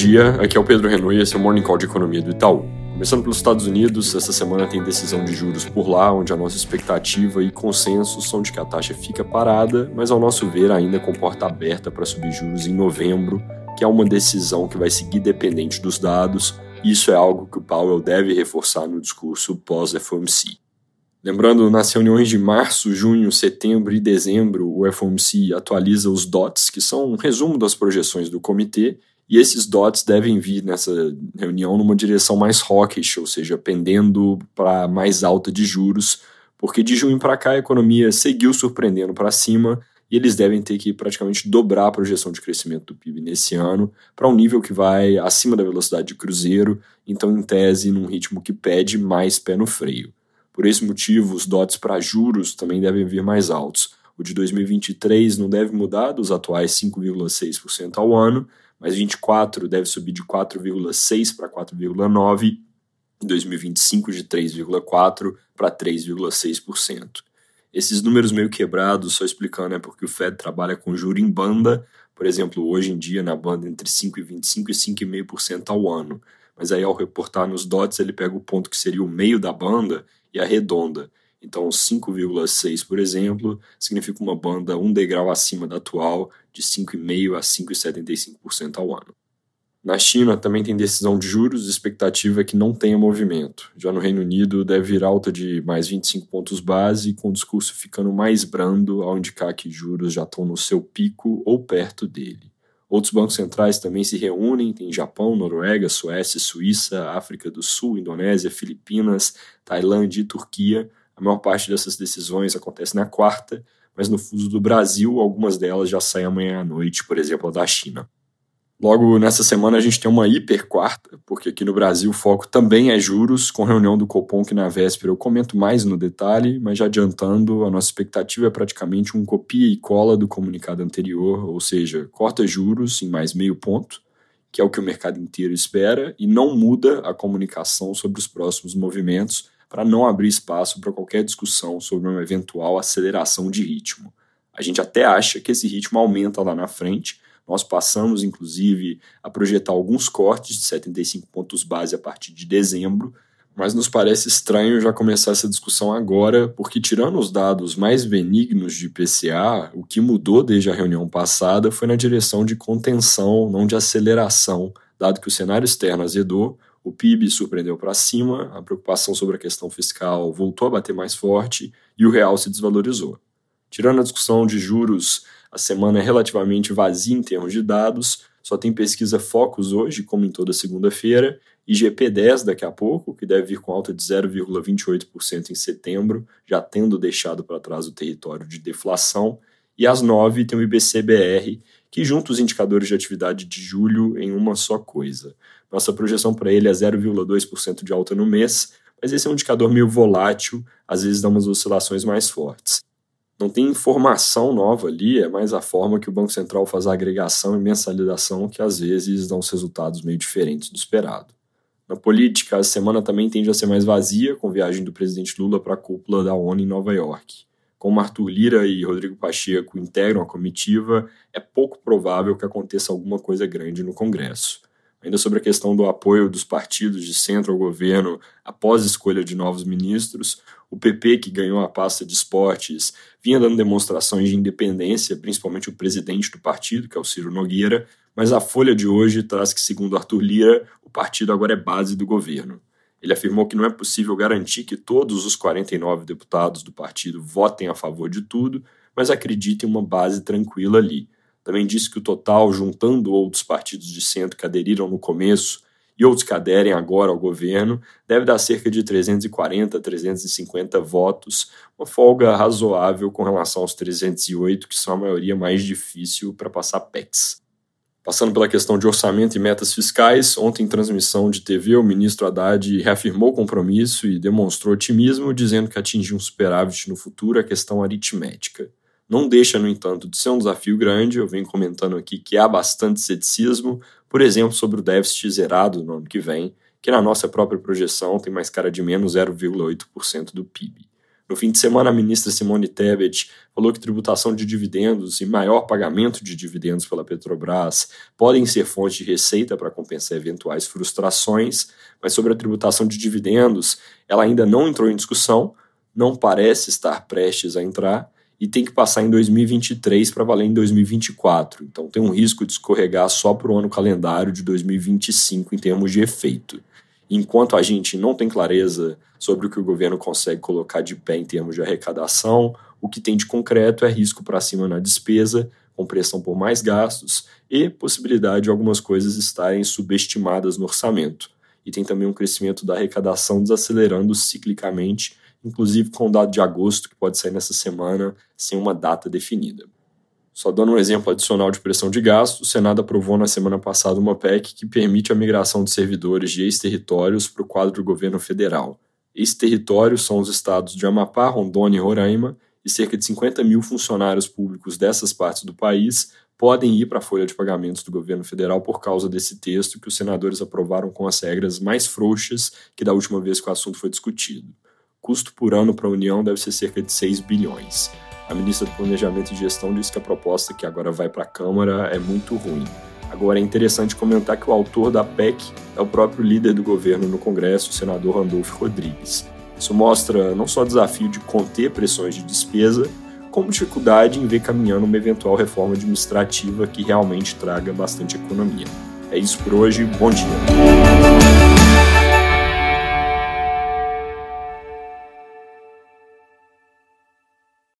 dia, aqui é o Pedro Renault e esse é o Morning Call de Economia do Itaú. Começando pelos Estados Unidos, essa semana tem decisão de juros por lá, onde a nossa expectativa e consenso são de que a taxa fica parada, mas ao nosso ver ainda com porta aberta para subir juros em novembro, que é uma decisão que vai seguir dependente dos dados, isso é algo que o Powell deve reforçar no discurso pós-FOMC. Lembrando, nas reuniões de março, junho, setembro e dezembro, o FOMC atualiza os DOTs, que são um resumo das projeções do comitê, e esses DOTs devem vir nessa reunião numa direção mais hawkish, ou seja, pendendo para mais alta de juros, porque de junho para cá a economia seguiu surpreendendo para cima e eles devem ter que praticamente dobrar a projeção de crescimento do PIB nesse ano para um nível que vai acima da velocidade de cruzeiro, então, em tese, num ritmo que pede mais pé no freio. Por esse motivo, os dotes para juros também devem vir mais altos. O de 2023 não deve mudar dos atuais 5,6% ao ano, mas 24 deve subir de 4,6 para 4,9 em 2025 de 3,4 para 3,6%. Esses números meio quebrados, só explicando, é porque o Fed trabalha com juro em banda, por exemplo, hoje em dia na banda entre 5,25 e 5,5% ao ano. Mas aí ao reportar nos dots, ele pega o ponto que seria o meio da banda e arredonda. Então, 5,6, por exemplo, significa uma banda um degrau acima da atual, de 5,5% a 5,75% ao ano. Na China também tem decisão de juros, expectativa é que não tenha movimento. Já no Reino Unido deve vir alta de mais 25 pontos base, com o discurso ficando mais brando ao indicar que juros já estão no seu pico ou perto dele. Outros bancos centrais também se reúnem, tem Japão, Noruega, Suécia, Suíça, África do Sul, Indonésia, Filipinas, Tailândia e Turquia. A maior parte dessas decisões acontece na quarta, mas no fuso do Brasil, algumas delas já saem amanhã à noite, por exemplo, a da China. Logo nessa semana a gente tem uma hiper quarta, porque aqui no Brasil o foco também é juros, com reunião do Copom que na véspera eu comento mais no detalhe, mas já adiantando, a nossa expectativa é praticamente um copia e cola do comunicado anterior, ou seja, corta juros em mais meio ponto, que é o que o mercado inteiro espera, e não muda a comunicação sobre os próximos movimentos para não abrir espaço para qualquer discussão sobre uma eventual aceleração de ritmo. A gente até acha que esse ritmo aumenta lá na frente, nós passamos, inclusive, a projetar alguns cortes de 75 pontos base a partir de dezembro, mas nos parece estranho já começar essa discussão agora, porque, tirando os dados mais benignos de IPCA, o que mudou desde a reunião passada foi na direção de contenção, não de aceleração, dado que o cenário externo azedou, o PIB surpreendeu para cima, a preocupação sobre a questão fiscal voltou a bater mais forte e o real se desvalorizou. Tirando a discussão de juros a semana é relativamente vazia em termos de dados, só tem pesquisa Focus hoje, como em toda segunda-feira, e GP10 daqui a pouco, que deve vir com alta de 0,28% em setembro, já tendo deixado para trás o território de deflação, e às 9 tem o IBCBR, que junta os indicadores de atividade de julho em uma só coisa. Nossa projeção para ele é 0,2% de alta no mês, mas esse é um indicador meio volátil, às vezes dá umas oscilações mais fortes. Não tem informação nova ali, é mais a forma que o Banco Central faz a agregação e mensalização que às vezes dão os resultados meio diferentes do esperado. Na política, a semana também tende a ser mais vazia, com viagem do presidente Lula para a cúpula da ONU em Nova York. Como Arthur Lira e Rodrigo Pacheco integram a comitiva, é pouco provável que aconteça alguma coisa grande no Congresso. Ainda sobre a questão do apoio dos partidos de centro ao governo após a escolha de novos ministros, o PP, que ganhou a pasta de esportes, vinha dando demonstrações de independência, principalmente o presidente do partido, que é o Ciro Nogueira, mas a Folha de hoje traz que, segundo Arthur Lira, o partido agora é base do governo. Ele afirmou que não é possível garantir que todos os 49 deputados do partido votem a favor de tudo, mas acredita em uma base tranquila ali. Também disse que o total, juntando outros partidos de centro que aderiram no começo e outros que aderem agora ao governo, deve dar cerca de 340, 350 votos, uma folga razoável com relação aos 308, que são a maioria mais difícil para passar PECs. Passando pela questão de orçamento e metas fiscais, ontem em transmissão de TV, o ministro Haddad reafirmou o compromisso e demonstrou otimismo, dizendo que atingir um superávit no futuro é questão aritmética. Não deixa, no entanto, de ser um desafio grande. Eu venho comentando aqui que há bastante ceticismo, por exemplo, sobre o déficit zerado no ano que vem, que na nossa própria projeção tem mais cara de menos 0,8% do PIB. No fim de semana, a ministra Simone Tebet falou que tributação de dividendos e maior pagamento de dividendos pela Petrobras podem ser fonte de receita para compensar eventuais frustrações, mas sobre a tributação de dividendos, ela ainda não entrou em discussão, não parece estar prestes a entrar e tem que passar em 2023 para valer em 2024. Então tem um risco de escorregar só para o ano calendário de 2025 em termos de efeito. Enquanto a gente não tem clareza sobre o que o governo consegue colocar de pé em termos de arrecadação, o que tem de concreto é risco para cima na despesa, com pressão por mais gastos e possibilidade de algumas coisas estarem subestimadas no orçamento. E tem também um crescimento da arrecadação desacelerando ciclicamente, inclusive com o dado de agosto, que pode sair nessa semana, sem uma data definida. Só dando um exemplo adicional de pressão de gasto, o Senado aprovou na semana passada uma PEC que permite a migração de servidores de ex-territórios para o quadro do governo federal. Ex-territórios são os estados de Amapá, Rondônia e Roraima, e cerca de 50 mil funcionários públicos dessas partes do país podem ir para a folha de pagamentos do governo federal por causa desse texto que os senadores aprovaram com as regras mais frouxas que da última vez que o assunto foi discutido. Custo por ano para a União deve ser cerca de 6 bilhões. A ministra do Planejamento e Gestão disse que a proposta que agora vai para a Câmara é muito ruim. Agora é interessante comentar que o autor da PEC é o próprio líder do governo no Congresso, o senador Randolfo Rodrigues. Isso mostra não só o desafio de conter pressões de despesa, como dificuldade em ver caminhando uma eventual reforma administrativa que realmente traga bastante economia. É isso por hoje, bom dia.